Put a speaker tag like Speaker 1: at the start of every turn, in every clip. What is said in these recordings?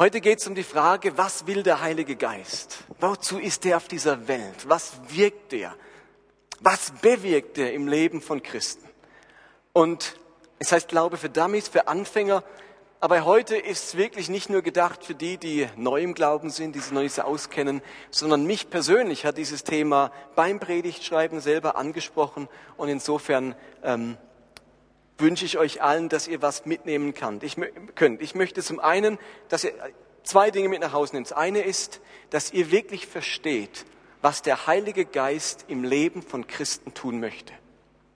Speaker 1: Heute geht es um die Frage, was will der Heilige Geist? Wozu ist er auf dieser Welt? Was wirkt er? Was bewirkt er im Leben von Christen? Und es heißt Glaube für Dummies, für Anfänger. Aber heute ist es wirklich nicht nur gedacht für die, die neu im Glauben sind, die sich noch nicht so auskennen, sondern mich persönlich hat dieses Thema beim Predigtschreiben selber angesprochen. Und insofern ähm, wünsche ich euch allen, dass ihr was mitnehmen könnt. Ich, möchte zum einen, dass ihr zwei Dinge mit nach Hause nehmt. Das eine ist, dass ihr wirklich versteht, was der Heilige Geist im Leben von Christen tun möchte.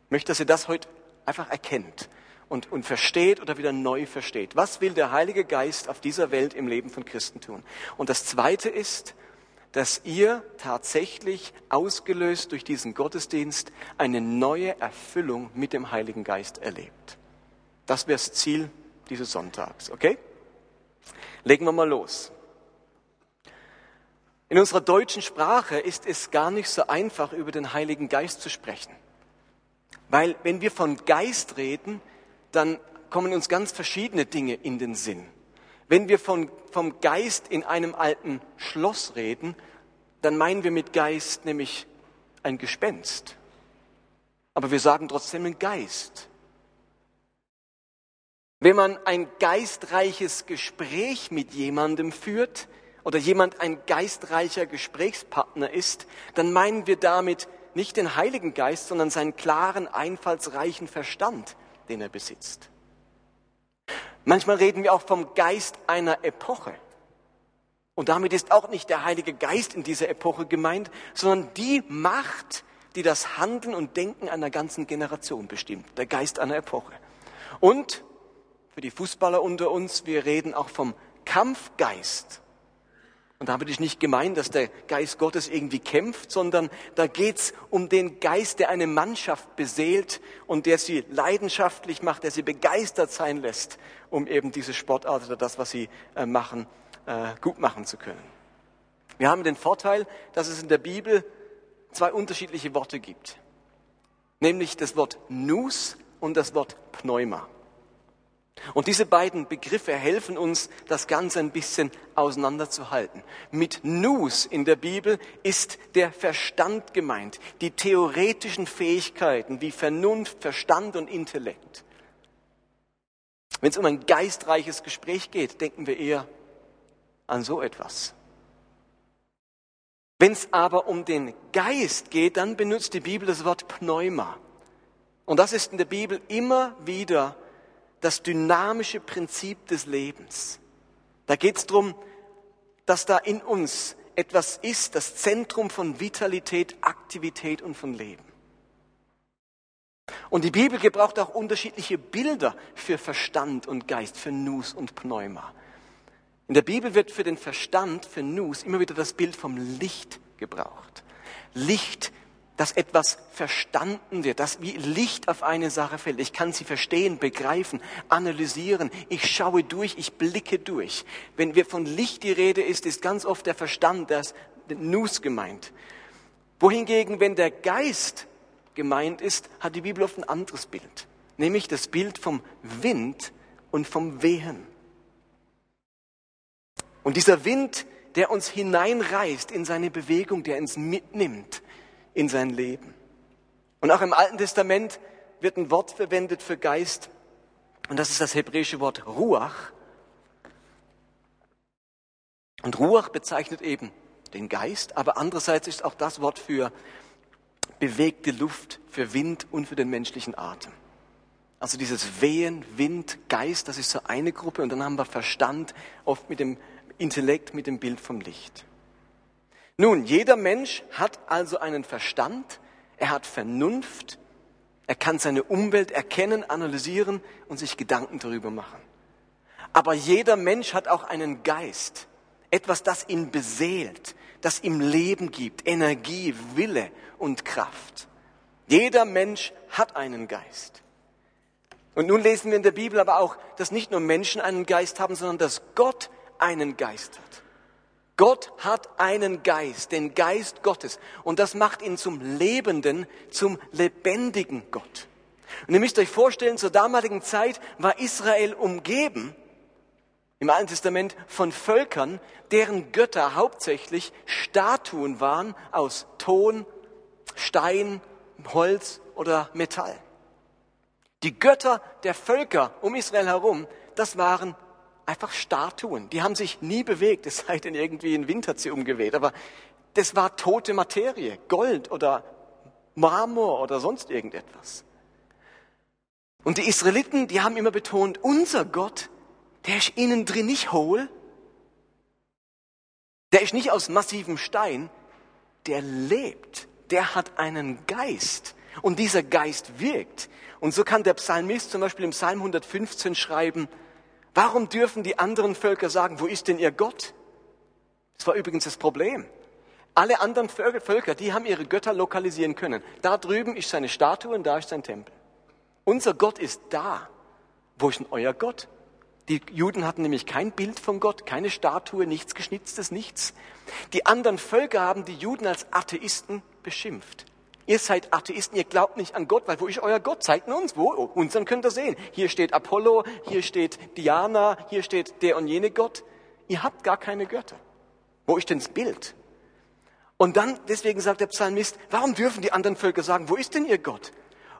Speaker 1: Ich möchte, dass ihr das heute einfach erkennt und, und versteht oder wieder neu versteht. Was will der Heilige Geist auf dieser Welt im Leben von Christen tun? Und das zweite ist, dass ihr tatsächlich ausgelöst durch diesen Gottesdienst eine neue Erfüllung mit dem Heiligen Geist erlebt. Das wäre das Ziel dieses Sonntags, okay? Legen wir mal los. In unserer deutschen Sprache ist es gar nicht so einfach, über den Heiligen Geist zu sprechen. Weil wenn wir von Geist reden, dann kommen uns ganz verschiedene Dinge in den Sinn. Wenn wir von, vom Geist in einem alten Schloss reden, dann meinen wir mit Geist nämlich ein Gespenst. Aber wir sagen trotzdem ein Geist. Wenn man ein geistreiches Gespräch mit jemandem führt oder jemand ein geistreicher Gesprächspartner ist, dann meinen wir damit nicht den Heiligen Geist, sondern seinen klaren, einfallsreichen Verstand, den er besitzt. Manchmal reden wir auch vom Geist einer Epoche. Und damit ist auch nicht der Heilige Geist in dieser Epoche gemeint, sondern die Macht, die das Handeln und Denken einer ganzen Generation bestimmt, der Geist einer Epoche. Und für die Fußballer unter uns, wir reden auch vom Kampfgeist. Und damit ist nicht gemeint, dass der Geist Gottes irgendwie kämpft, sondern da geht's um den Geist, der eine Mannschaft beseelt und der sie leidenschaftlich macht, der sie begeistert sein lässt, um eben diese Sportart oder das, was sie äh, machen, äh, gut machen zu können. Wir haben den Vorteil, dass es in der Bibel zwei unterschiedliche Worte gibt, nämlich das Wort Nus und das Wort Pneuma. Und diese beiden Begriffe helfen uns, das Ganze ein bisschen auseinanderzuhalten. Mit Nus in der Bibel ist der Verstand gemeint, die theoretischen Fähigkeiten wie Vernunft, Verstand und Intellekt. Wenn es um ein geistreiches Gespräch geht, denken wir eher an so etwas. Wenn es aber um den Geist geht, dann benutzt die Bibel das Wort Pneuma. Und das ist in der Bibel immer wieder das dynamische Prinzip des Lebens. Da geht es darum, dass da in uns etwas ist, das Zentrum von Vitalität, Aktivität und von Leben. Und die Bibel gebraucht auch unterschiedliche Bilder für Verstand und Geist, für Nus und Pneuma. In der Bibel wird für den Verstand, für Nus, immer wieder das Bild vom Licht gebraucht. Licht, dass etwas verstanden wird, dass wie Licht auf eine Sache fällt. Ich kann sie verstehen, begreifen, analysieren. Ich schaue durch, ich blicke durch. Wenn wir von Licht die Rede ist, ist ganz oft der Verstand, das Nus gemeint. Wohingegen, wenn der Geist gemeint ist, hat die Bibel oft ein anderes Bild. Nämlich das Bild vom Wind und vom Wehen. Und dieser Wind, der uns hineinreißt in seine Bewegung, der uns mitnimmt in sein Leben. Und auch im Alten Testament wird ein Wort verwendet für Geist, und das ist das hebräische Wort Ruach. Und Ruach bezeichnet eben den Geist, aber andererseits ist auch das Wort für bewegte Luft, für Wind und für den menschlichen Atem. Also dieses Wehen, Wind, Geist, das ist so eine Gruppe und dann haben wir Verstand, oft mit dem Intellekt mit dem Bild vom Licht. Nun, jeder Mensch hat also einen Verstand, er hat Vernunft, er kann seine Umwelt erkennen, analysieren und sich Gedanken darüber machen. Aber jeder Mensch hat auch einen Geist, etwas, das ihn beseelt, das ihm Leben gibt, Energie, Wille und Kraft. Jeder Mensch hat einen Geist. Und nun lesen wir in der Bibel aber auch, dass nicht nur Menschen einen Geist haben, sondern dass Gott einen Geist hat. Gott hat einen Geist, den Geist Gottes. Und das macht ihn zum lebenden, zum lebendigen Gott. Und ihr müsst euch vorstellen, zur damaligen Zeit war Israel umgeben im Alten Testament von Völkern, deren Götter hauptsächlich Statuen waren aus Ton, Stein, Holz oder Metall. Die Götter der Völker um Israel herum, das waren einfach Statuen. Die haben sich nie bewegt, es sei denn irgendwie hat sie umgeweht. Aber das war tote Materie, Gold oder Marmor oder sonst irgendetwas. Und die Israeliten, die haben immer betont, unser Gott, der ist innen drin nicht hohl, der ist nicht aus massivem Stein, der lebt, der hat einen Geist und dieser Geist wirkt. Und so kann der Psalmist zum Beispiel im Psalm 115 schreiben, warum dürfen die anderen Völker sagen, wo ist denn ihr Gott? Das war übrigens das Problem. Alle anderen Völker, die haben ihre Götter lokalisieren können. Da drüben ist seine Statue und da ist sein Tempel. Unser Gott ist da. Wo ist denn euer Gott? Die Juden hatten nämlich kein Bild von Gott, keine Statue, nichts Geschnitztes, nichts. Die anderen Völker haben die Juden als Atheisten beschimpft. Ihr seid Atheisten, ihr glaubt nicht an Gott, weil wo ist euer Gott? Zeigt uns wo. Unseren könnt ihr sehen. Hier steht Apollo, hier steht Diana, hier steht der und jene Gott. Ihr habt gar keine Götter. Wo ist denn das Bild? Und dann, deswegen sagt der Psalmist, warum dürfen die anderen Völker sagen, wo ist denn ihr Gott?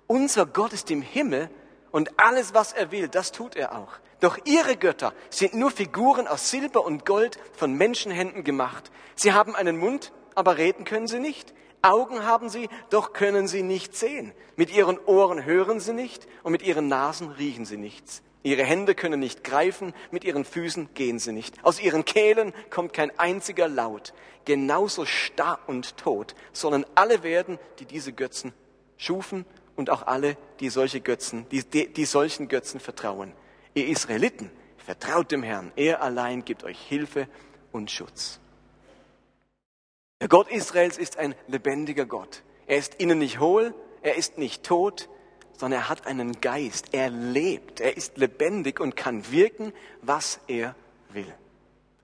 Speaker 1: Unser Gott ist im Himmel und alles, was er will, das tut er auch. Doch ihre Götter sind nur Figuren aus Silber und Gold von Menschenhänden gemacht. Sie haben einen Mund, aber reden können sie nicht. Augen haben sie, doch können sie nicht sehen. Mit ihren Ohren hören sie nicht und mit ihren Nasen riechen sie nichts. Ihre Hände können nicht greifen, mit ihren Füßen gehen sie nicht. Aus ihren Kehlen kommt kein einziger Laut. Genauso starr und tot sollen alle werden, die diese Götzen schufen und auch alle, die solche Götzen, die, die, die solchen Götzen vertrauen. Ihr Israeliten, vertraut dem Herrn. Er allein gibt euch Hilfe und Schutz. Der Gott Israels ist ein lebendiger Gott. Er ist innen nicht hohl, er ist nicht tot, sondern er hat einen Geist. Er lebt, er ist lebendig und kann wirken, was er will.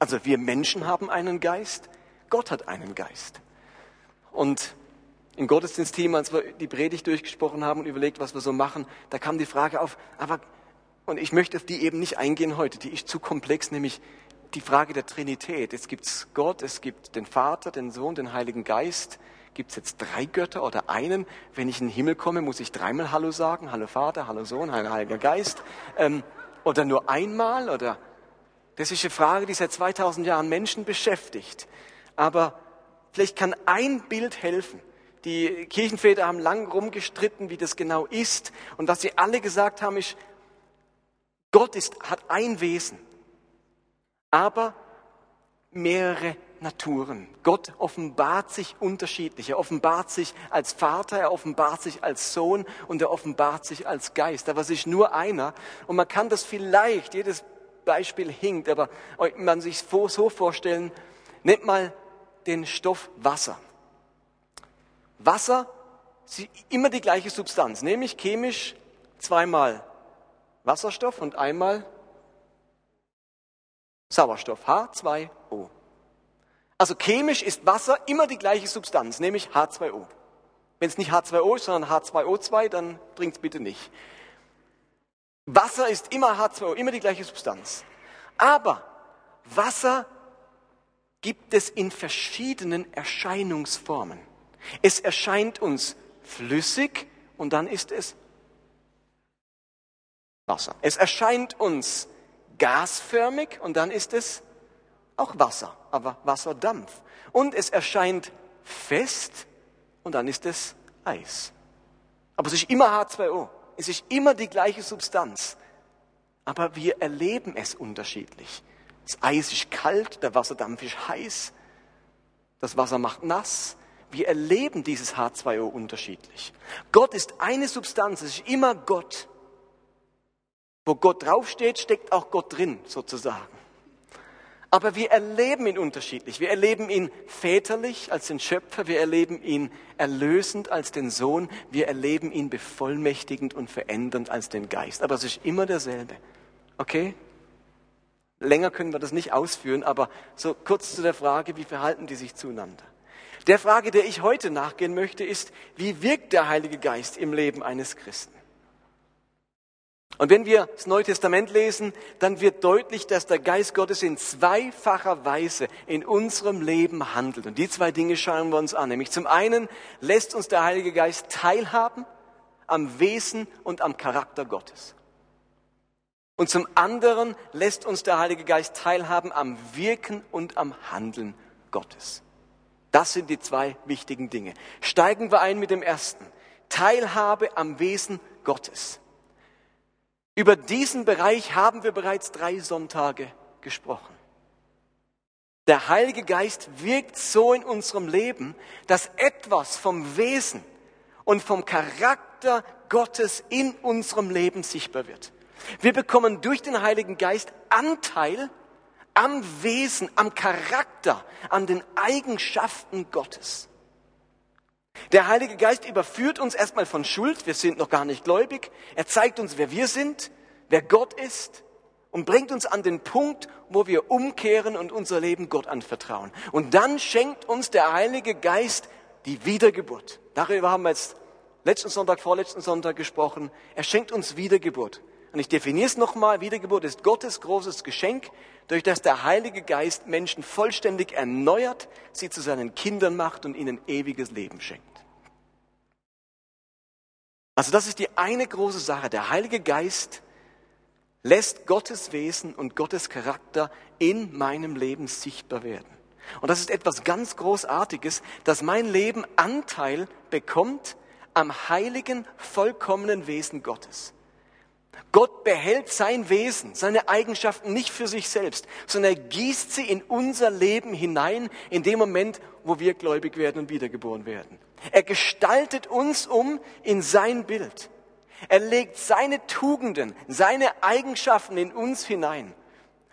Speaker 1: Also wir Menschen haben einen Geist, Gott hat einen Geist. Und im Gottesdienstteam, als wir die Predigt durchgesprochen haben und überlegt, was wir so machen, da kam die Frage auf, aber, und ich möchte auf die eben nicht eingehen heute, die ist zu komplex, nämlich die Frage der Trinität. Es gibt Gott, es gibt den Vater, den Sohn, den Heiligen Geist. Gibt es jetzt drei Götter oder einen? Wenn ich in den Himmel komme, muss ich dreimal Hallo sagen. Hallo Vater, Hallo Sohn, Hallo Heiliger Geist. Ähm, oder nur einmal? Oder das ist eine Frage, die seit 2000 Jahren Menschen beschäftigt. Aber vielleicht kann ein Bild helfen. Die Kirchenväter haben lang rumgestritten, wie das genau ist. Und was sie alle gesagt haben, ist, Gott ist, hat ein Wesen, aber mehrere Naturen. Gott offenbart sich unterschiedlich. Er offenbart sich als Vater, er offenbart sich als Sohn und er offenbart sich als Geist. Aber es ist nur einer. Und man kann das vielleicht, jedes Beispiel hinkt, aber man sich so vorstellen, nehmt mal den Stoff Wasser. Wasser ist immer die gleiche Substanz, nämlich chemisch zweimal Wasserstoff und einmal Sauerstoff, H2O. Also chemisch ist Wasser immer die gleiche Substanz, nämlich H2O. Wenn es nicht H2O ist, sondern H2O2, dann bringt es bitte nicht. Wasser ist immer H2O, immer die gleiche Substanz. Aber Wasser gibt es in verschiedenen Erscheinungsformen. Es erscheint uns flüssig und dann ist es Wasser. Es erscheint uns gasförmig und dann ist es auch Wasser, aber Wasserdampf. Und es erscheint fest und dann ist es Eis. Aber es ist immer H2O. Es ist immer die gleiche Substanz. Aber wir erleben es unterschiedlich. Das Eis ist kalt, der Wasserdampf ist heiß, das Wasser macht nass, wir erleben dieses H2O unterschiedlich. Gott ist eine Substanz, es ist immer Gott. Wo Gott draufsteht, steckt auch Gott drin, sozusagen. Aber wir erleben ihn unterschiedlich. Wir erleben ihn väterlich als den Schöpfer, wir erleben ihn erlösend als den Sohn, wir erleben ihn bevollmächtigend und verändernd als den Geist. Aber es ist immer derselbe. Okay? Länger können wir das nicht ausführen, aber so kurz zu der Frage, wie verhalten die sich zueinander? Der Frage, der ich heute nachgehen möchte, ist, wie wirkt der Heilige Geist im Leben eines Christen? Und wenn wir das Neue Testament lesen, dann wird deutlich, dass der Geist Gottes in zweifacher Weise in unserem Leben handelt. Und die zwei Dinge schauen wir uns an. Nämlich zum einen lässt uns der Heilige Geist teilhaben am Wesen und am Charakter Gottes. Und zum anderen lässt uns der Heilige Geist teilhaben am Wirken und am Handeln Gottes. Das sind die zwei wichtigen Dinge. Steigen wir ein mit dem ersten. Teilhabe am Wesen Gottes. Über diesen Bereich haben wir bereits drei Sonntage gesprochen. Der Heilige Geist wirkt so in unserem Leben, dass etwas vom Wesen und vom Charakter Gottes in unserem Leben sichtbar wird. Wir bekommen durch den Heiligen Geist Anteil am Wesen, am Charakter, an den Eigenschaften Gottes. Der Heilige Geist überführt uns erstmal von Schuld. Wir sind noch gar nicht gläubig. Er zeigt uns, wer wir sind, wer Gott ist und bringt uns an den Punkt, wo wir umkehren und unser Leben Gott anvertrauen. Und dann schenkt uns der Heilige Geist die Wiedergeburt. Darüber haben wir jetzt letzten Sonntag, vorletzten Sonntag gesprochen. Er schenkt uns Wiedergeburt. Und ich definiere es nochmal, Wiedergeburt ist Gottes großes Geschenk, durch das der Heilige Geist Menschen vollständig erneuert, sie zu seinen Kindern macht und ihnen ewiges Leben schenkt. Also das ist die eine große Sache. Der Heilige Geist lässt Gottes Wesen und Gottes Charakter in meinem Leben sichtbar werden. Und das ist etwas ganz Großartiges, dass mein Leben Anteil bekommt am heiligen, vollkommenen Wesen Gottes. Gott behält sein Wesen, seine Eigenschaften nicht für sich selbst, sondern er gießt sie in unser Leben hinein, in dem Moment, wo wir gläubig werden und wiedergeboren werden. Er gestaltet uns um in sein Bild. Er legt seine Tugenden, seine Eigenschaften in uns hinein.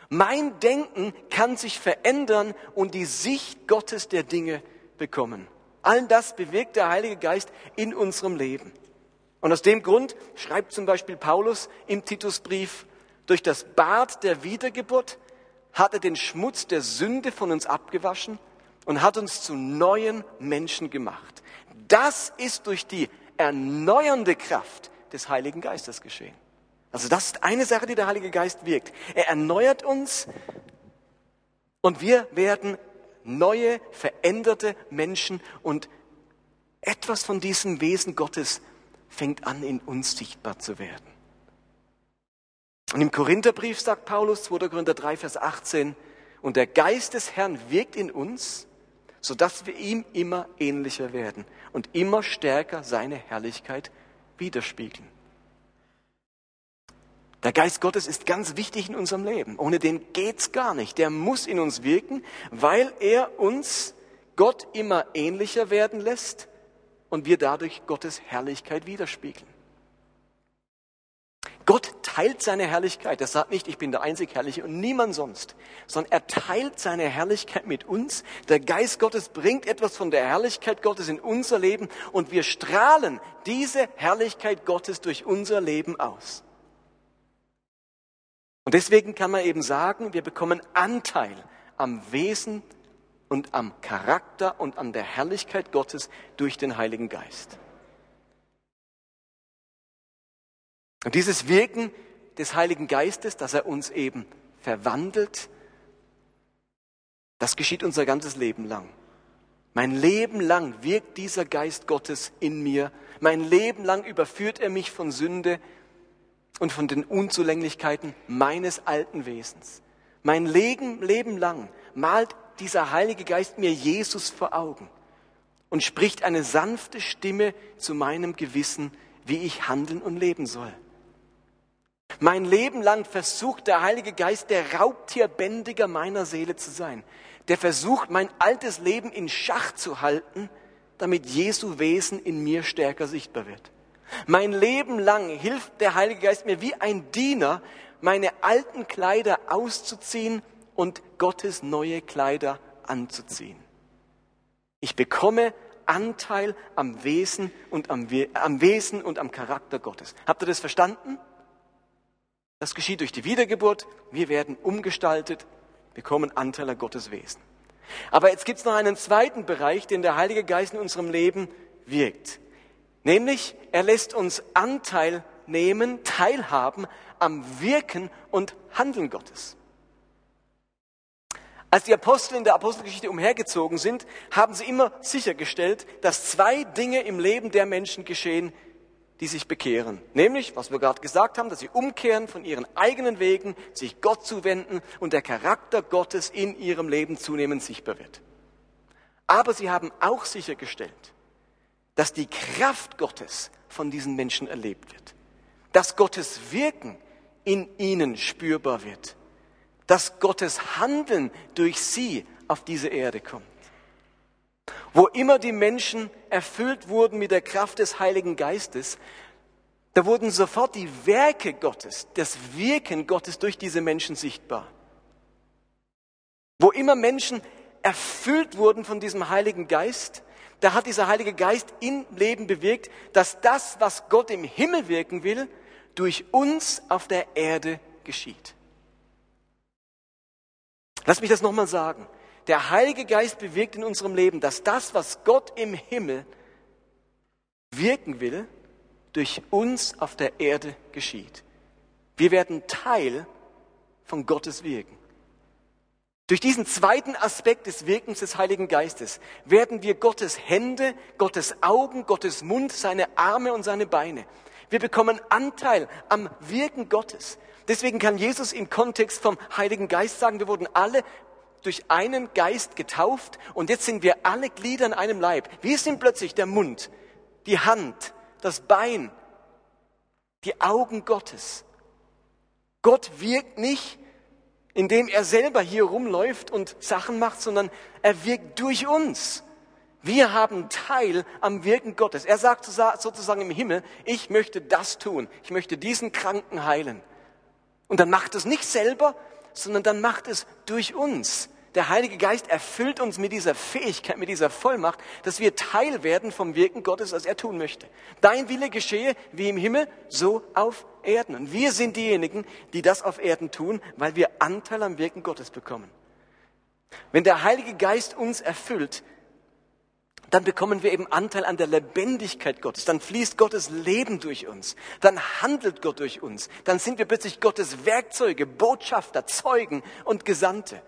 Speaker 1: Mein Denken kann sich verändern und die Sicht Gottes der Dinge bekommen. All das bewirkt der Heilige Geist in unserem Leben. Und aus dem Grund schreibt zum Beispiel Paulus im Titusbrief, durch das Bad der Wiedergeburt hat er den Schmutz der Sünde von uns abgewaschen und hat uns zu neuen Menschen gemacht. Das ist durch die erneuernde Kraft des Heiligen Geistes geschehen. Also das ist eine Sache, die der Heilige Geist wirkt. Er erneuert uns und wir werden neue, veränderte Menschen und etwas von diesem Wesen Gottes fängt an, in uns sichtbar zu werden. Und im Korintherbrief sagt Paulus, 2. Korinther 3, Vers 18, und der Geist des Herrn wirkt in uns, sodass wir ihm immer ähnlicher werden und immer stärker seine Herrlichkeit widerspiegeln. Der Geist Gottes ist ganz wichtig in unserem Leben. Ohne den geht's gar nicht. Der muss in uns wirken, weil er uns Gott immer ähnlicher werden lässt und wir dadurch Gottes Herrlichkeit widerspiegeln. Gott teilt seine Herrlichkeit. Er sagt nicht, ich bin der einzig Herrliche und niemand sonst, sondern er teilt seine Herrlichkeit mit uns. Der Geist Gottes bringt etwas von der Herrlichkeit Gottes in unser Leben und wir strahlen diese Herrlichkeit Gottes durch unser Leben aus. Und deswegen kann man eben sagen, wir bekommen Anteil am Wesen und am Charakter und an der Herrlichkeit Gottes durch den Heiligen Geist. Und dieses Wirken des Heiligen Geistes, dass er uns eben verwandelt, das geschieht unser ganzes Leben lang. Mein Leben lang wirkt dieser Geist Gottes in mir. Mein Leben lang überführt er mich von Sünde und von den Unzulänglichkeiten meines alten Wesens. Mein Leben, Leben lang malt dieser Heilige Geist mir Jesus vor Augen und spricht eine sanfte Stimme zu meinem Gewissen, wie ich handeln und leben soll. Mein Leben lang versucht der Heilige Geist der Raubtierbändiger meiner Seele zu sein. Der versucht, mein altes Leben in Schach zu halten, damit Jesu Wesen in mir stärker sichtbar wird. Mein Leben lang hilft der Heilige Geist mir wie ein Diener, meine alten Kleider auszuziehen und Gottes neue Kleider anzuziehen. Ich bekomme Anteil am Wesen und am, am Wesen und am Charakter Gottes. Habt ihr das verstanden? Das geschieht durch die Wiedergeburt. Wir werden umgestaltet, bekommen Anteil an Gottes Wesen. Aber jetzt gibt es noch einen zweiten Bereich, den der Heilige Geist in unserem Leben wirkt. Nämlich, er lässt uns Anteil teilnehmen, teilhaben am Wirken und Handeln Gottes. Als die Apostel in der Apostelgeschichte umhergezogen sind, haben sie immer sichergestellt, dass zwei Dinge im Leben der Menschen geschehen, die sich bekehren. Nämlich, was wir gerade gesagt haben, dass sie umkehren von ihren eigenen Wegen, sich Gott zuwenden und der Charakter Gottes in ihrem Leben zunehmend sichtbar wird. Aber sie haben auch sichergestellt, dass die Kraft Gottes von diesen Menschen erlebt wird. Dass Gottes Wirken in ihnen spürbar wird. Dass Gottes Handeln durch sie auf diese Erde kommt. Wo immer die Menschen erfüllt wurden mit der Kraft des Heiligen Geistes, da wurden sofort die Werke Gottes, das Wirken Gottes durch diese Menschen sichtbar. Wo immer Menschen erfüllt wurden von diesem Heiligen Geist, da hat dieser Heilige Geist im Leben bewirkt, dass das, was Gott im Himmel wirken will, durch uns auf der Erde geschieht. Lass mich das nochmal sagen. Der Heilige Geist bewirkt in unserem Leben, dass das, was Gott im Himmel wirken will, durch uns auf der Erde geschieht. Wir werden Teil von Gottes Wirken. Durch diesen zweiten Aspekt des Wirkens des Heiligen Geistes werden wir Gottes Hände, Gottes Augen, Gottes Mund, seine Arme und seine Beine. Wir bekommen Anteil am Wirken Gottes. Deswegen kann Jesus im Kontext vom Heiligen Geist sagen, wir wurden alle durch einen Geist getauft und jetzt sind wir alle Glieder in einem Leib. Wir sind plötzlich der Mund, die Hand, das Bein, die Augen Gottes. Gott wirkt nicht indem er selber hier rumläuft und Sachen macht, sondern er wirkt durch uns. Wir haben Teil am Wirken Gottes. Er sagt sozusagen im Himmel, ich möchte das tun. Ich möchte diesen Kranken heilen. Und dann macht es nicht selber, sondern dann macht es durch uns der Heilige Geist erfüllt uns mit dieser Fähigkeit, mit dieser Vollmacht, dass wir Teil werden vom Wirken Gottes, was er tun möchte. Dein Wille geschehe wie im Himmel, so auf Erden. Und wir sind diejenigen, die das auf Erden tun, weil wir Anteil am Wirken Gottes bekommen. Wenn der Heilige Geist uns erfüllt, dann bekommen wir eben Anteil an der Lebendigkeit Gottes. Dann fließt Gottes Leben durch uns. Dann handelt Gott durch uns. Dann sind wir plötzlich Gottes Werkzeuge, Botschafter, Zeugen und Gesandte.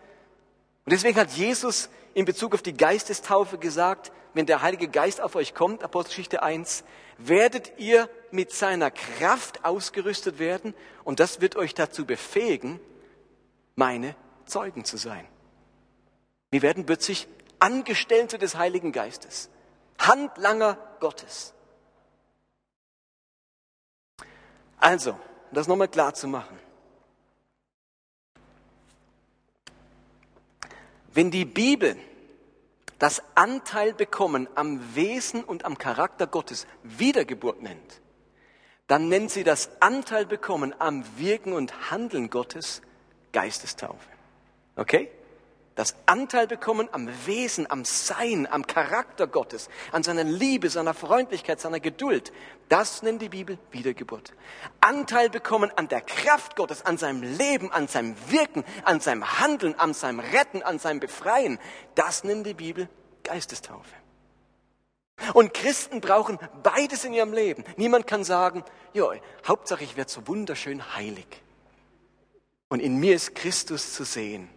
Speaker 1: Und deswegen hat Jesus in Bezug auf die Geistestaufe gesagt, wenn der Heilige Geist auf euch kommt, Apostelgeschichte 1, werdet ihr mit seiner Kraft ausgerüstet werden und das wird euch dazu befähigen, meine Zeugen zu sein. Wir werden plötzlich Angestellte des Heiligen Geistes, Handlanger Gottes. Also, um das nochmal klar zu machen. Wenn die Bibel das Anteil bekommen am Wesen und am Charakter Gottes Wiedergeburt nennt, dann nennt sie das Anteil bekommen am Wirken und Handeln Gottes Geistestaufe. Okay? Das Anteil bekommen am Wesen, am Sein, am Charakter Gottes, an seiner Liebe, seiner Freundlichkeit, seiner Geduld. Das nennt die Bibel Wiedergeburt. Anteil bekommen an der Kraft Gottes, an seinem Leben, an seinem Wirken, an seinem Handeln, an seinem Retten, an seinem Befreien. Das nennt die Bibel Geistestaufe. Und Christen brauchen beides in ihrem Leben. Niemand kann sagen, ja, Hauptsache ich werde so wunderschön heilig. Und in mir ist Christus zu sehen.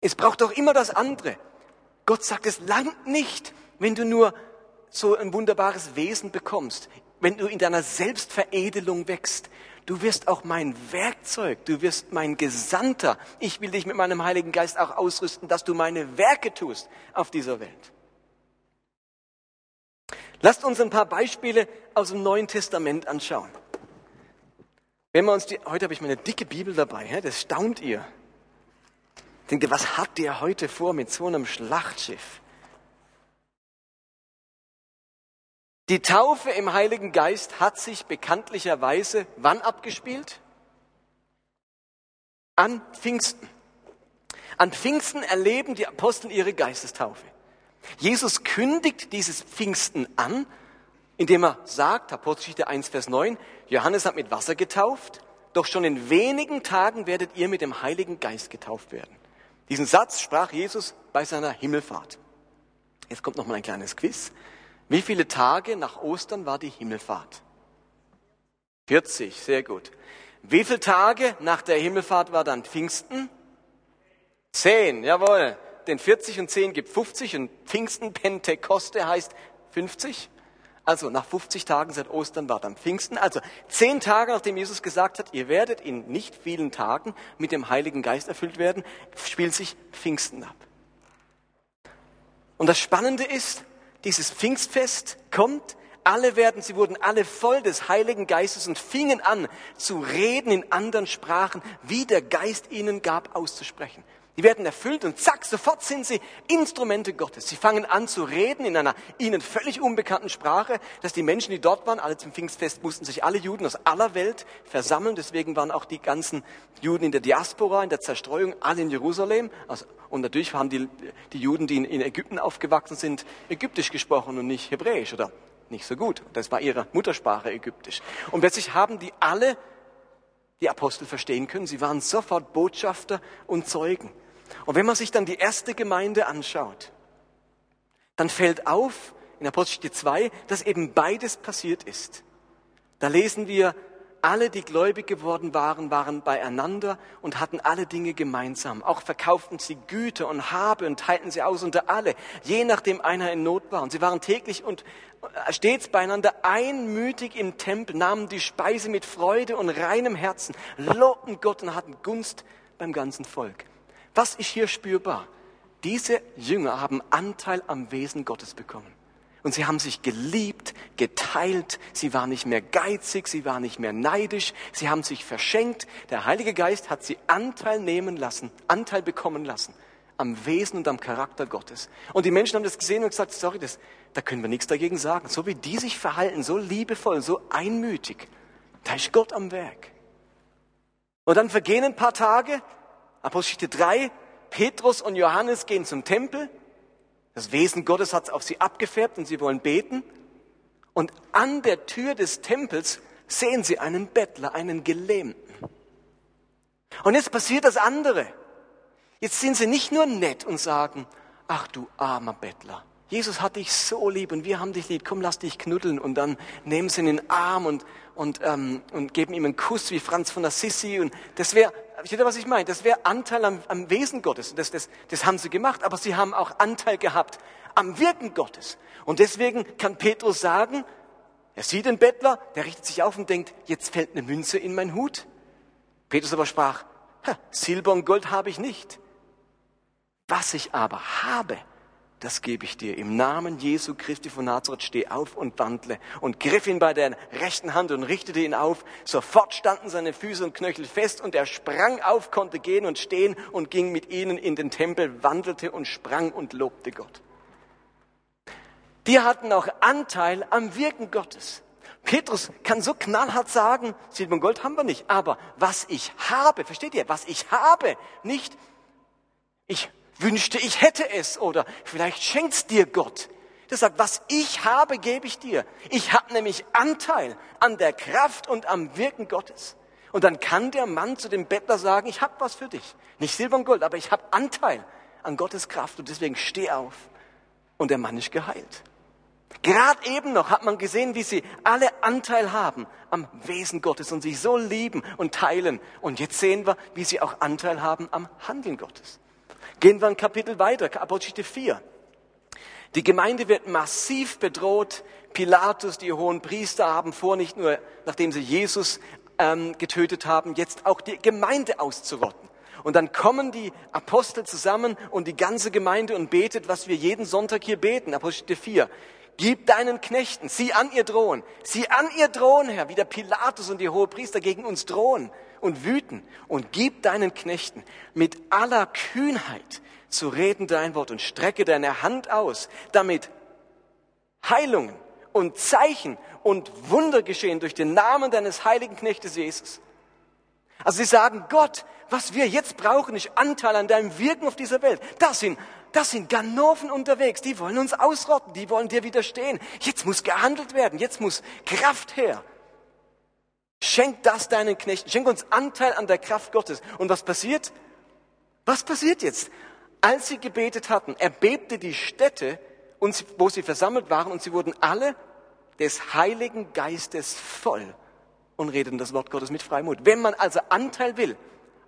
Speaker 1: Es braucht doch immer das andere. Gott sagt, es langt nicht, wenn du nur so ein wunderbares Wesen bekommst, wenn du in deiner Selbstveredelung wächst. Du wirst auch mein Werkzeug, du wirst mein Gesandter. Ich will dich mit meinem Heiligen Geist auch ausrüsten, dass du meine Werke tust auf dieser Welt. Lasst uns ein paar Beispiele aus dem Neuen Testament anschauen. Wenn wir uns die, heute habe ich meine dicke Bibel dabei, das staunt ihr. Denkt ihr, was hat der heute vor mit so einem Schlachtschiff? Die Taufe im Heiligen Geist hat sich bekanntlicherweise wann abgespielt? An Pfingsten. An Pfingsten erleben die Apostel ihre Geistestaufe. Jesus kündigt dieses Pfingsten an, indem er sagt, Apostelgeschichte 1, Vers 9, Johannes hat mit Wasser getauft, doch schon in wenigen Tagen werdet ihr mit dem Heiligen Geist getauft werden. Diesen Satz sprach Jesus bei seiner Himmelfahrt. Jetzt kommt noch mal ein kleines Quiz. Wie viele Tage nach Ostern war die Himmelfahrt? 40, sehr gut. Wie viele Tage nach der Himmelfahrt war dann Pfingsten? Zehn, jawohl. Denn 40 und 10 gibt 50 und Pfingsten, Pentekoste heißt 50. Also nach 50 Tagen seit Ostern war dann Pfingsten. Also zehn Tage nachdem Jesus gesagt hat, ihr werdet in nicht vielen Tagen mit dem Heiligen Geist erfüllt werden, spielt sich Pfingsten ab. Und das Spannende ist, dieses Pfingstfest kommt alle werden, sie wurden alle voll des Heiligen Geistes und fingen an zu reden in anderen Sprachen, wie der Geist ihnen gab auszusprechen. Die werden erfüllt und zack, sofort sind sie Instrumente Gottes. Sie fangen an zu reden in einer ihnen völlig unbekannten Sprache, dass die Menschen, die dort waren, alle zum Pfingstfest, mussten sich alle Juden aus aller Welt versammeln. Deswegen waren auch die ganzen Juden in der Diaspora, in der Zerstreuung, alle in Jerusalem. Also, und natürlich haben die, die Juden, die in, in Ägypten aufgewachsen sind, Ägyptisch gesprochen und nicht Hebräisch oder nicht so gut. Das war ihre Muttersprache Ägyptisch. Und plötzlich haben die alle die Apostel verstehen können. Sie waren sofort Botschafter und Zeugen. Und wenn man sich dann die erste Gemeinde anschaut, dann fällt auf in Apostel 2, dass eben beides passiert ist. Da lesen wir, alle, die gläubig geworden waren, waren beieinander und hatten alle Dinge gemeinsam. Auch verkauften sie Güter und Habe und teilten sie aus unter alle, je nachdem einer in Not war. Und sie waren täglich und äh, stets beieinander einmütig im Tempel, nahmen die Speise mit Freude und reinem Herzen, lobten Gott und hatten Gunst beim ganzen Volk. Was ist hier spürbar? Diese Jünger haben Anteil am Wesen Gottes bekommen. Und sie haben sich geliebt, geteilt, sie waren nicht mehr geizig, sie waren nicht mehr neidisch, sie haben sich verschenkt. Der Heilige Geist hat sie Anteil nehmen lassen, Anteil bekommen lassen am Wesen und am Charakter Gottes. Und die Menschen haben das gesehen und gesagt, sorry, das, da können wir nichts dagegen sagen. So wie die sich verhalten, so liebevoll, so einmütig, da ist Gott am Werk. Und dann vergehen ein paar Tage, Apostel 3, Petrus und Johannes gehen zum Tempel das Wesen Gottes hat es auf sie abgefärbt und sie wollen beten. Und an der Tür des Tempels sehen sie einen Bettler, einen Gelähmten. Und jetzt passiert das andere. Jetzt sind sie nicht nur nett und sagen, ach du armer Bettler, Jesus hat dich so lieb und wir haben dich lieb, komm, lass dich knuddeln und dann nehmen sie in den Arm und, und, ähm, und geben ihm einen Kuss wie Franz von Assisi und das wäre Versteht ihr, was ich meine? Das wäre Anteil am, am, Wesen Gottes. Das, das, das haben sie gemacht, aber sie haben auch Anteil gehabt am Wirken Gottes. Und deswegen kann Petrus sagen, er sieht den Bettler, der richtet sich auf und denkt, jetzt fällt eine Münze in meinen Hut. Petrus aber sprach, Silber und Gold habe ich nicht. Was ich aber habe, das gebe ich dir. Im Namen Jesu Christi von Nazareth steh auf und wandle. Und griff ihn bei der rechten Hand und richtete ihn auf. Sofort standen seine Füße und Knöchel fest und er sprang auf, konnte gehen und stehen und ging mit ihnen in den Tempel, wandelte und sprang und lobte Gott. Die hatten auch Anteil am Wirken Gottes. Petrus kann so knallhart sagen, Silber und Gold haben wir nicht, aber was ich habe, versteht ihr, was ich habe, nicht ich wünschte, ich hätte es oder vielleicht schenkt's dir Gott. Der sagt, was ich habe, gebe ich dir. Ich habe nämlich Anteil an der Kraft und am Wirken Gottes. Und dann kann der Mann zu dem Bettler sagen, ich habe was für dich. Nicht Silber und Gold, aber ich habe Anteil an Gottes Kraft und deswegen steh auf. Und der Mann ist geheilt. Gerade eben noch hat man gesehen, wie sie alle Anteil haben am Wesen Gottes und sich so lieben und teilen. Und jetzt sehen wir, wie sie auch Anteil haben am Handeln Gottes. Gehen wir ein Kapitel weiter, Apostel 4. Die Gemeinde wird massiv bedroht. Pilatus, die hohen Priester haben vor, nicht nur nachdem sie Jesus ähm, getötet haben, jetzt auch die Gemeinde auszurotten. Und dann kommen die Apostel zusammen und die ganze Gemeinde und betet, was wir jeden Sonntag hier beten. Apostel 4. Gib deinen Knechten, sie an ihr drohen, sie an ihr drohen, Herr, wie der Pilatus und die Hohepriester gegen uns drohen und wüten. Und gib deinen Knechten mit aller Kühnheit zu reden dein Wort und strecke deine Hand aus, damit Heilungen und Zeichen und Wunder geschehen durch den Namen deines heiligen Knechtes Jesus. Also sie sagen, Gott, was wir jetzt brauchen, ist Anteil an deinem Wirken auf dieser Welt. Das sind das sind Ganoven unterwegs, die wollen uns ausrotten, die wollen dir widerstehen. Jetzt muss gehandelt werden, jetzt muss Kraft her. Schenk das deinen Knechten, schenk uns Anteil an der Kraft Gottes. Und was passiert? Was passiert jetzt? Als sie gebetet hatten, erbebte die Stätte, wo sie versammelt waren, und sie wurden alle des Heiligen Geistes voll und reden das Wort Gottes mit Freimut. Wenn man also Anteil will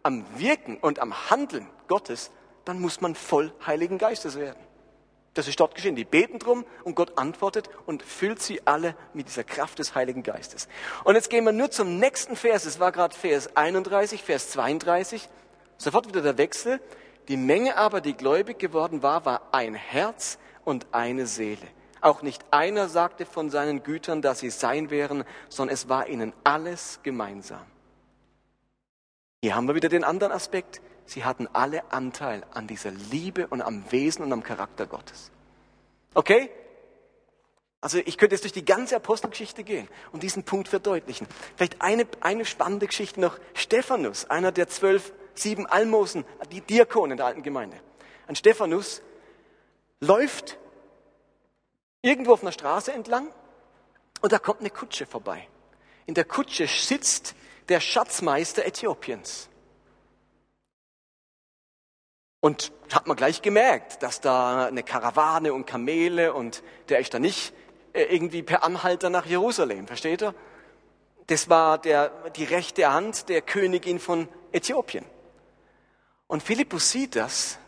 Speaker 1: am Wirken und am Handeln Gottes, dann muss man voll Heiligen Geistes werden. Das ist dort geschehen. Die beten drum und Gott antwortet und füllt sie alle mit dieser Kraft des Heiligen Geistes. Und jetzt gehen wir nur zum nächsten Vers. Es war gerade Vers 31, Vers 32. Sofort wieder der Wechsel. Die Menge aber, die gläubig geworden war, war ein Herz und eine Seele. Auch nicht einer sagte von seinen Gütern, dass sie sein wären, sondern es war ihnen alles gemeinsam. Hier haben wir wieder den anderen Aspekt. Sie hatten alle Anteil an dieser Liebe und am Wesen und am Charakter Gottes. Okay? Also ich könnte jetzt durch die ganze Apostelgeschichte gehen und diesen Punkt verdeutlichen. Vielleicht eine, eine spannende Geschichte noch. Stephanus, einer der zwölf, sieben Almosen, die Diakonen der alten Gemeinde. Ein Stephanus läuft irgendwo auf einer Straße entlang und da kommt eine Kutsche vorbei. In der Kutsche sitzt der Schatzmeister Äthiopiens. Und hat man gleich gemerkt, dass da eine Karawane und Kamele und der ist da nicht äh, irgendwie per Anhalter nach Jerusalem, versteht ihr? Das war der, die rechte Hand der Königin von Äthiopien. Und Philippus sieht das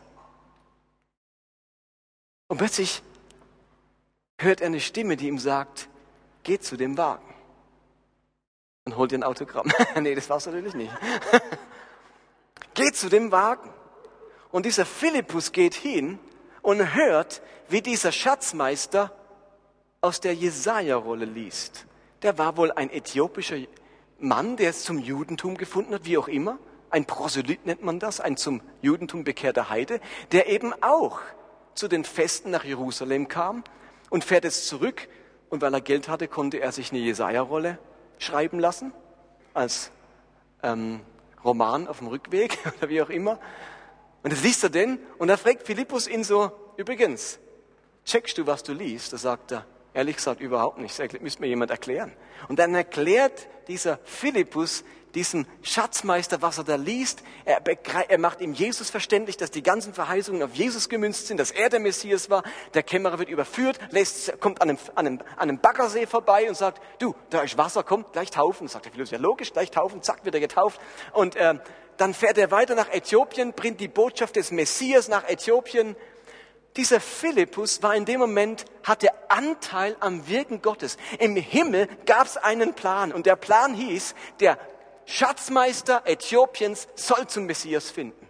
Speaker 1: und plötzlich hört er eine Stimme, die ihm sagt, geh zu dem Wagen und hol dir ein Autogramm. nee, das war es natürlich nicht. geh zu dem Wagen. Und dieser Philippus geht hin und hört, wie dieser Schatzmeister aus der Jesaja-Rolle liest. Der war wohl ein äthiopischer Mann, der es zum Judentum gefunden hat, wie auch immer. Ein Proselyt nennt man das, ein zum Judentum bekehrter Heide, der eben auch zu den Festen nach Jerusalem kam und fährt jetzt zurück. Und weil er Geld hatte, konnte er sich eine Jesaja-Rolle schreiben lassen, als ähm, Roman auf dem Rückweg oder wie auch immer. Und das liest er denn und da fragt Philippus ihn so, übrigens, checkst du, was du liest? Da sagt er, ehrlich gesagt, überhaupt nicht. Das müsste mir jemand erklären. Und dann erklärt dieser Philippus diesem Schatzmeister, was er da liest. Er, er, macht ihm Jesus verständlich, dass die ganzen Verheißungen auf Jesus gemünzt sind, dass er der Messias war. Der Kämmerer wird überführt, lässt, kommt an einem, an, einem, an einem Baggersee vorbei und sagt, du, da ist Wasser, komm, gleich taufen. Sagt der Philippus, ja logisch, gleich taufen, zack, wird er getauft. Und äh, dann fährt er weiter nach Äthiopien, bringt die Botschaft des Messias nach Äthiopien. Dieser Philippus war in dem Moment, hatte Anteil am Wirken Gottes. Im Himmel gab es einen Plan und der Plan hieß, der Schatzmeister Äthiopiens soll zum Messias finden.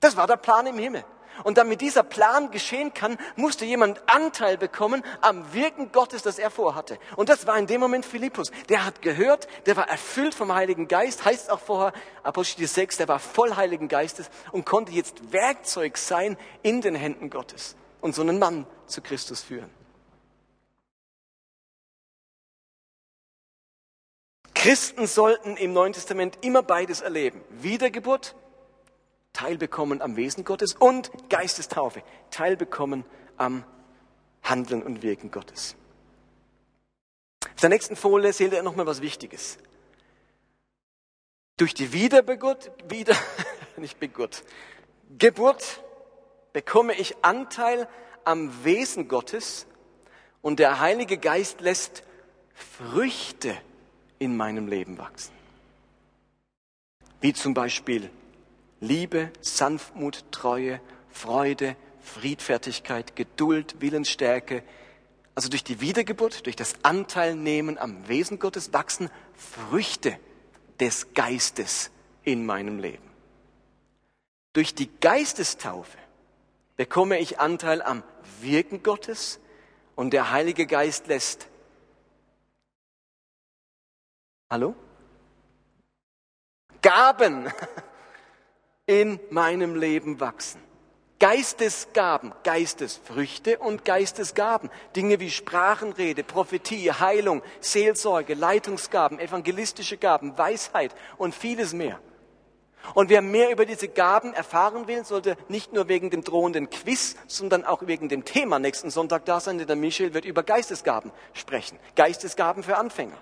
Speaker 1: Das war der Plan im Himmel. Und damit dieser Plan geschehen kann, musste jemand Anteil bekommen am Wirken Gottes, das er vorhatte. Und das war in dem Moment Philippus. Der hat gehört, der war erfüllt vom Heiligen Geist, heißt auch vorher Apostel 6, der war voll Heiligen Geistes und konnte jetzt Werkzeug sein in den Händen Gottes und so einen Mann zu Christus führen. Christen sollten im Neuen Testament immer beides erleben. Wiedergeburt, teilbekommen am Wesen Gottes und Geistestaufe, teilbekommen am Handeln und Wirken Gottes. Auf der nächsten Folie seht ihr nochmal was Wichtiges. Durch die Wiedergeburt, wieder, nicht Geburt, Geburt bekomme ich Anteil am Wesen Gottes und der Heilige Geist lässt Früchte in meinem Leben wachsen. Wie zum Beispiel Liebe, Sanftmut, Treue, Freude, Friedfertigkeit, Geduld, Willensstärke. Also durch die Wiedergeburt, durch das Anteilnehmen am Wesen Gottes wachsen Früchte des Geistes in meinem Leben. Durch die Geistestaufe bekomme ich Anteil am Wirken Gottes und der Heilige Geist lässt Hallo? Gaben in meinem Leben wachsen. Geistesgaben, Geistesfrüchte und Geistesgaben. Dinge wie Sprachenrede, Prophetie, Heilung, Seelsorge, Leitungsgaben, evangelistische Gaben, Weisheit und vieles mehr. Und wer mehr über diese Gaben erfahren will, sollte nicht nur wegen dem drohenden Quiz, sondern auch wegen dem Thema nächsten Sonntag da sein, denn der Michel wird über Geistesgaben sprechen. Geistesgaben für Anfänger.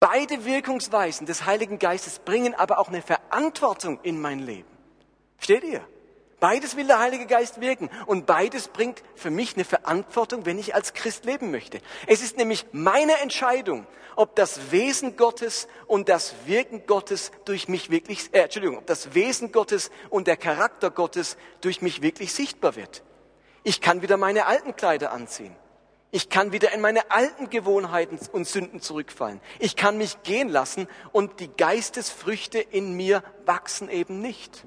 Speaker 1: Beide Wirkungsweisen des Heiligen Geistes bringen aber auch eine Verantwortung in mein Leben. Versteht ihr? Beides will der Heilige Geist wirken und beides bringt für mich eine Verantwortung, wenn ich als Christ leben möchte. Es ist nämlich meine Entscheidung, ob das Wesen Gottes und das Wirken Gottes durch mich wirklich, äh, Entschuldigung, ob das Wesen Gottes und der Charakter Gottes durch mich wirklich sichtbar wird. Ich kann wieder meine alten Kleider anziehen. Ich kann wieder in meine alten Gewohnheiten und Sünden zurückfallen. Ich kann mich gehen lassen und die Geistesfrüchte in mir wachsen eben nicht.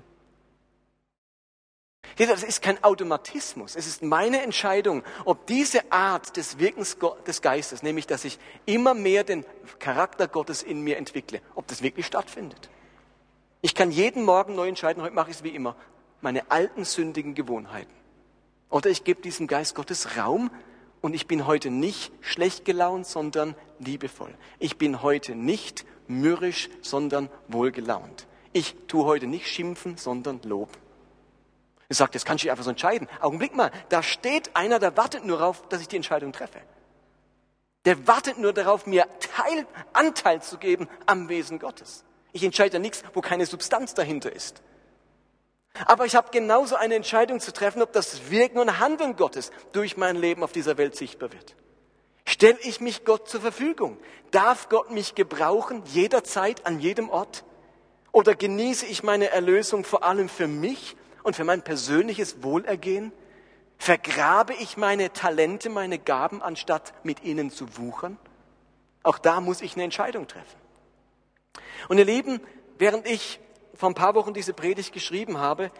Speaker 1: Das ist kein Automatismus. Es ist meine Entscheidung, ob diese Art des Wirkens des Geistes, nämlich dass ich immer mehr den Charakter Gottes in mir entwickle, ob das wirklich stattfindet. Ich kann jeden Morgen neu entscheiden, heute mache ich es wie immer, meine alten sündigen Gewohnheiten. Oder ich gebe diesem Geist Gottes Raum und ich bin heute nicht schlecht gelaunt, sondern liebevoll. Ich bin heute nicht mürrisch, sondern wohlgelaunt. Ich tue heute nicht schimpfen, sondern loben. Er sagt, das kannst du einfach so entscheiden. Augenblick mal, da steht einer, der wartet nur darauf, dass ich die Entscheidung treffe. Der wartet nur darauf, mir Teil, Anteil zu geben am Wesen Gottes. Ich entscheide nichts, wo keine Substanz dahinter ist. Aber ich habe genauso eine Entscheidung zu treffen, ob das Wirken und Handeln Gottes durch mein Leben auf dieser Welt sichtbar wird. Stelle ich mich Gott zur Verfügung? Darf Gott mich gebrauchen, jederzeit, an jedem Ort? Oder genieße ich meine Erlösung vor allem für mich und für mein persönliches Wohlergehen? Vergrabe ich meine Talente, meine Gaben, anstatt mit ihnen zu wuchern? Auch da muss ich eine Entscheidung treffen. Und ihr Lieben, während ich vor ein paar Wochen diese Predigt geschrieben habe,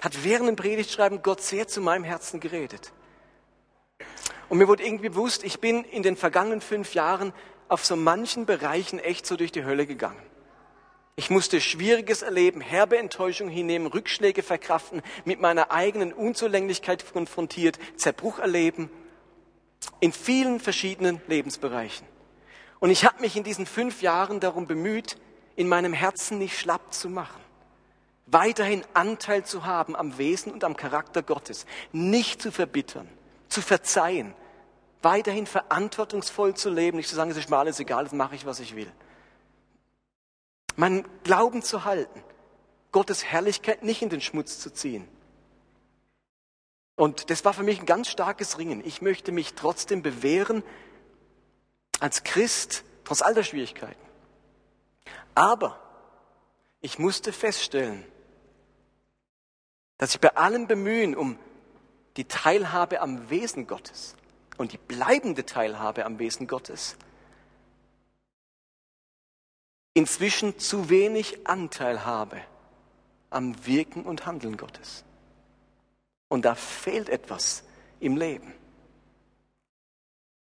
Speaker 1: hat während dem Predigtschreiben Gott sehr zu meinem Herzen geredet. Und mir wurde irgendwie bewusst, ich bin in den vergangenen fünf Jahren auf so manchen Bereichen echt so durch die Hölle gegangen. Ich musste Schwieriges erleben, herbe Enttäuschung hinnehmen, Rückschläge verkraften, mit meiner eigenen Unzulänglichkeit konfrontiert, Zerbruch erleben, in vielen verschiedenen Lebensbereichen. Und ich habe mich in diesen fünf Jahren darum bemüht, in meinem Herzen nicht schlapp zu machen, weiterhin Anteil zu haben am Wesen und am Charakter Gottes, nicht zu verbittern, zu verzeihen, weiterhin verantwortungsvoll zu leben, nicht zu sagen, es ist mir alles egal, jetzt mache ich, was ich will meinen Glauben zu halten, Gottes Herrlichkeit nicht in den Schmutz zu ziehen. Und das war für mich ein ganz starkes Ringen. Ich möchte mich trotzdem bewähren als Christ, trotz all der Schwierigkeiten. Aber ich musste feststellen, dass ich bei allem Bemühen um die Teilhabe am Wesen Gottes und die bleibende Teilhabe am Wesen Gottes inzwischen zu wenig Anteil habe am Wirken und Handeln Gottes. Und da fehlt etwas im Leben.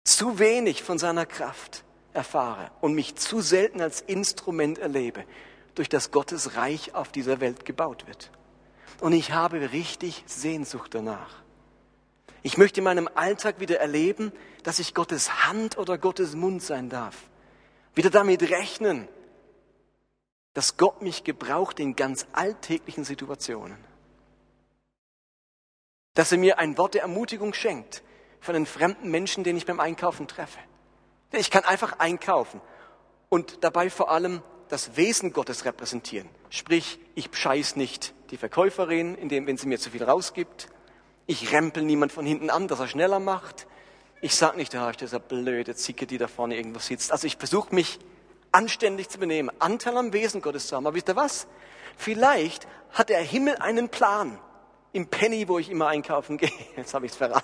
Speaker 1: Zu wenig von seiner Kraft erfahre und mich zu selten als Instrument erlebe, durch das Gottes Reich auf dieser Welt gebaut wird. Und ich habe richtig Sehnsucht danach. Ich möchte in meinem Alltag wieder erleben, dass ich Gottes Hand oder Gottes Mund sein darf. Wieder damit rechnen, dass Gott mich gebraucht in ganz alltäglichen Situationen. Dass er mir ein Wort der Ermutigung schenkt von einem fremden Menschen, den ich beim Einkaufen treffe. Ich kann einfach einkaufen und dabei vor allem das Wesen Gottes repräsentieren. Sprich, ich scheiß nicht die Verkäuferin, indem, wenn sie mir zu viel rausgibt. Ich rempel niemand von hinten an, dass er schneller macht. Ich sag nicht, da ist dieser blöde Zicke, die da vorne irgendwo sitzt. Also ich versuche mich anständig zu benehmen, Anteil am Wesen Gottes zu haben. Aber wisst ihr was? Vielleicht hat der Himmel einen Plan. Im Penny, wo ich immer einkaufen gehe. Jetzt habe ich es verraten.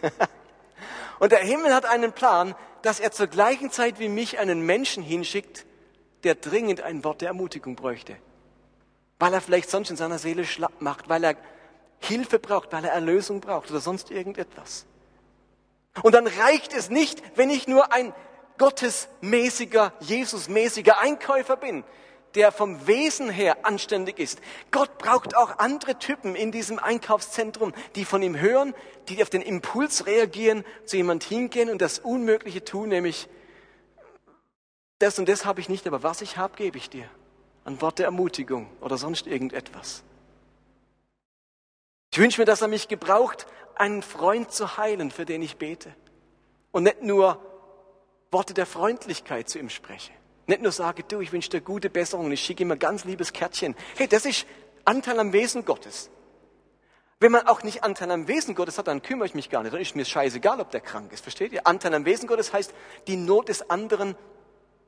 Speaker 1: Und der Himmel hat einen Plan, dass er zur gleichen Zeit wie mich einen Menschen hinschickt, der dringend ein Wort der Ermutigung bräuchte. Weil er vielleicht sonst in seiner Seele schlapp macht, weil er Hilfe braucht, weil er Erlösung braucht oder sonst irgendetwas. Und dann reicht es nicht, wenn ich nur ein gottesmäßiger, Jesusmäßiger Einkäufer bin, der vom Wesen her anständig ist. Gott braucht auch andere Typen in diesem Einkaufszentrum, die von ihm hören, die auf den Impuls reagieren, zu jemand hingehen und das Unmögliche tun, nämlich das und das habe ich nicht, aber was ich habe, gebe ich dir. Ein Wort der Ermutigung oder sonst irgendetwas. Ich wünsche mir, dass er mich gebraucht, einen Freund zu heilen, für den ich bete. Und nicht nur Worte der Freundlichkeit zu ihm spreche. Nicht nur sage, du, ich wünsche dir gute Besserung und ich schicke ihm ein ganz liebes Kärtchen. Hey, das ist Anteil am Wesen Gottes. Wenn man auch nicht Anteil am Wesen Gottes hat, dann kümmere ich mich gar nicht. Dann ist mir scheißegal, ob der krank ist. Versteht ihr? Anteil am Wesen Gottes heißt, die Not des anderen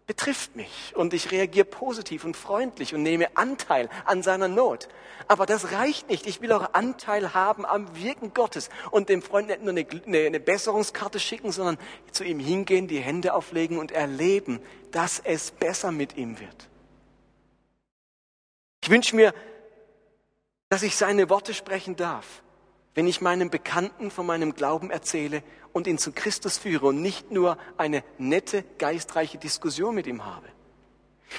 Speaker 1: betrifft mich und ich reagiere positiv und freundlich und nehme Anteil an seiner Not. Aber das reicht nicht. Ich will auch Anteil haben am Wirken Gottes und dem Freund nicht nur eine, eine, Besserungskarte schicken, sondern zu ihm hingehen, die Hände auflegen und erleben, dass es besser mit ihm wird. Ich wünsche mir, dass ich seine Worte sprechen darf, wenn ich meinem Bekannten von meinem Glauben erzähle und ihn zu Christus führe und nicht nur eine nette, geistreiche Diskussion mit ihm habe.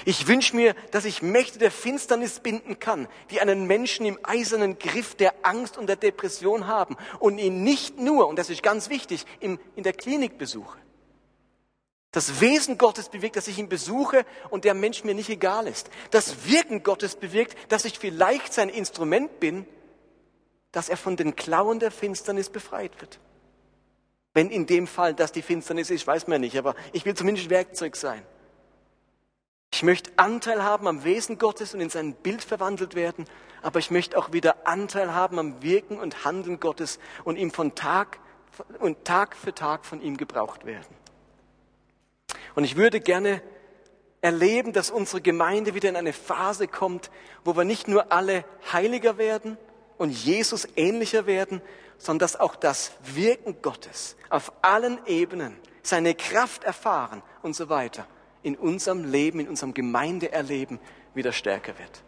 Speaker 1: Ich wünsche mir, dass ich Mächte der Finsternis binden kann, die einen Menschen im eisernen Griff der Angst und der Depression haben und ihn nicht nur, und das ist ganz wichtig, in, in der Klinik besuche. Das Wesen Gottes bewirkt, dass ich ihn besuche und der Mensch mir nicht egal ist. Das Wirken Gottes bewirkt, dass ich vielleicht sein Instrument bin, dass er von den Klauen der Finsternis befreit wird. Wenn in dem Fall das die Finsternis ist, weiß man nicht, aber ich will zumindest Werkzeug sein. Ich möchte Anteil haben am Wesen Gottes und in sein Bild verwandelt werden, aber ich möchte auch wieder Anteil haben am Wirken und Handeln Gottes und ihm von Tag und Tag für Tag von ihm gebraucht werden. Und ich würde gerne erleben, dass unsere Gemeinde wieder in eine Phase kommt, wo wir nicht nur alle heiliger werden und Jesus ähnlicher werden, sondern dass auch das Wirken Gottes auf allen Ebenen, seine Kraft erfahren und so weiter, in unserem Leben, in unserem Gemeindeerleben wieder stärker wird.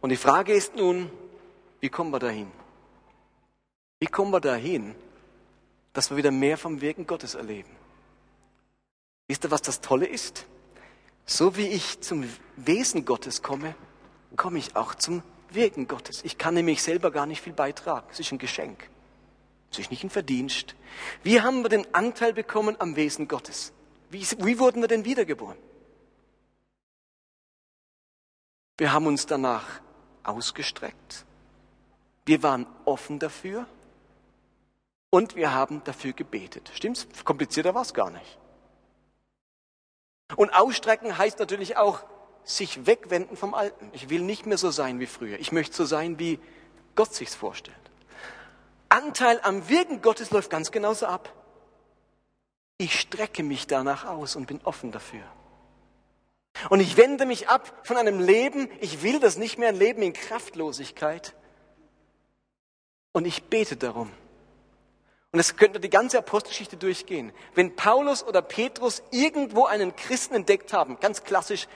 Speaker 1: Und die Frage ist nun, wie kommen wir dahin? Wie kommen wir dahin, dass wir wieder mehr vom Wirken Gottes erleben? Wisst ihr, was das Tolle ist? So wie ich zum Wesen Gottes komme, komme ich auch zum Wirken Gottes. Ich kann nämlich selber gar nicht viel beitragen. Es ist ein Geschenk. Es ist nicht ein Verdienst. Wie haben wir den Anteil bekommen am Wesen Gottes? Wie, wie wurden wir denn wiedergeboren? Wir haben uns danach ausgestreckt. Wir waren offen dafür und wir haben dafür gebetet. Stimmt's? Komplizierter war es gar nicht. Und ausstrecken heißt natürlich auch sich wegwenden vom Alten. Ich will nicht mehr so sein wie früher. Ich möchte so sein, wie Gott sich's vorstellt. Anteil am Wirken Gottes läuft ganz genauso ab. Ich strecke mich danach aus und bin offen dafür. Und ich wende mich ab von einem Leben, ich will das nicht mehr, ein Leben in Kraftlosigkeit, und ich bete darum. Und es könnte die ganze Apostelgeschichte durchgehen. Wenn Paulus oder Petrus irgendwo einen Christen entdeckt haben, ganz klassisch,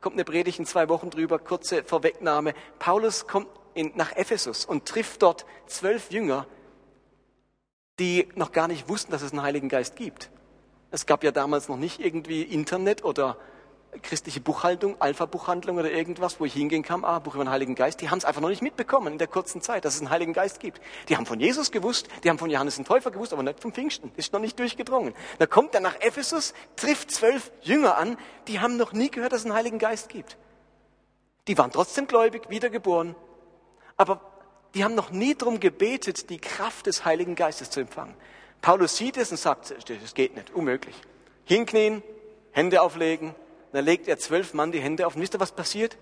Speaker 1: kommt eine Predigt in zwei Wochen drüber, kurze Vorwegnahme. Paulus kommt in, nach Ephesus und trifft dort zwölf Jünger, die noch gar nicht wussten, dass es einen Heiligen Geist gibt. Es gab ja damals noch nicht irgendwie Internet oder christliche Buchhaltung, Alpha-Buchhandlung oder irgendwas, wo ich hingehen kann, ah, Buch über den Heiligen Geist, die haben es einfach noch nicht mitbekommen in der kurzen Zeit, dass es einen Heiligen Geist gibt. Die haben von Jesus gewusst, die haben von Johannes den Täufer gewusst, aber nicht vom Pfingsten. Ist noch nicht durchgedrungen. Da kommt er nach Ephesus, trifft zwölf Jünger an, die haben noch nie gehört, dass es einen Heiligen Geist gibt. Die waren trotzdem gläubig, wiedergeboren, aber die haben noch nie darum gebetet, die Kraft des Heiligen Geistes zu empfangen. Paulus sieht es und sagt, das geht nicht, unmöglich. Hinknien, Hände auflegen, dann legt er zwölf Mann die Hände auf. Und wisst ihr, was passiert?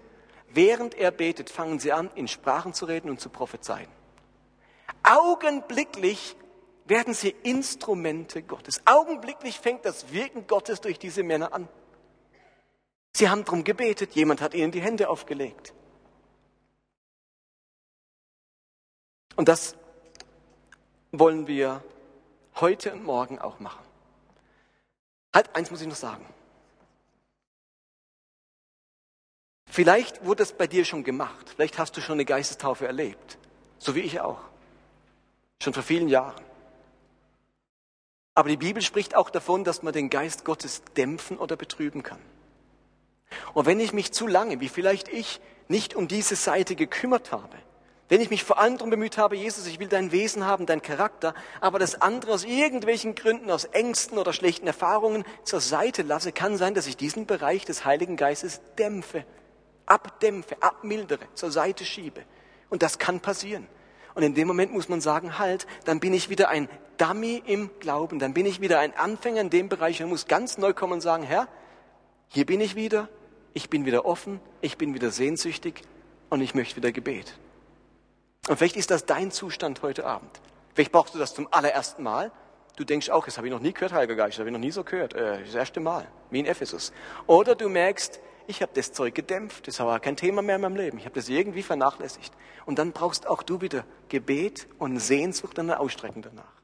Speaker 1: Während er betet, fangen sie an, in Sprachen zu reden und zu prophezeien. Augenblicklich werden sie Instrumente Gottes. Augenblicklich fängt das Wirken Gottes durch diese Männer an. Sie haben darum gebetet, jemand hat ihnen die Hände aufgelegt. Und das wollen wir heute und morgen auch machen. Halt, eins muss ich noch sagen. Vielleicht wurde es bei dir schon gemacht. Vielleicht hast du schon eine Geistestaufe erlebt. So wie ich auch. Schon vor vielen Jahren. Aber die Bibel spricht auch davon, dass man den Geist Gottes dämpfen oder betrüben kann. Und wenn ich mich zu lange, wie vielleicht ich, nicht um diese Seite gekümmert habe, wenn ich mich vor allem darum bemüht habe, Jesus, ich will dein Wesen haben, dein Charakter, aber das andere aus irgendwelchen Gründen, aus Ängsten oder schlechten Erfahrungen zur Seite lasse, kann sein, dass ich diesen Bereich des Heiligen Geistes dämpfe abdämpfe, abmildere, zur Seite schiebe. Und das kann passieren. Und in dem Moment muss man sagen, halt, dann bin ich wieder ein Dummy im Glauben, dann bin ich wieder ein Anfänger in dem Bereich und muss ganz neu kommen und sagen, Herr, Hier bin ich wieder, ich bin wieder offen, ich bin wieder sehnsüchtig und ich möchte wieder Gebet. Und vielleicht ist das dein Zustand heute Abend. Vielleicht brauchst du das zum allerersten Mal. Du denkst auch, das habe ich noch nie gehört, Heiliger Geist, das habe ich noch nie so gehört. Äh, das erste Mal, wie in Ephesus. Oder du merkst, ich habe das Zeug gedämpft, das war kein Thema mehr in meinem Leben. Ich habe das irgendwie vernachlässigt. Und dann brauchst auch du wieder Gebet und Sehnsucht und ein Ausstrecken danach.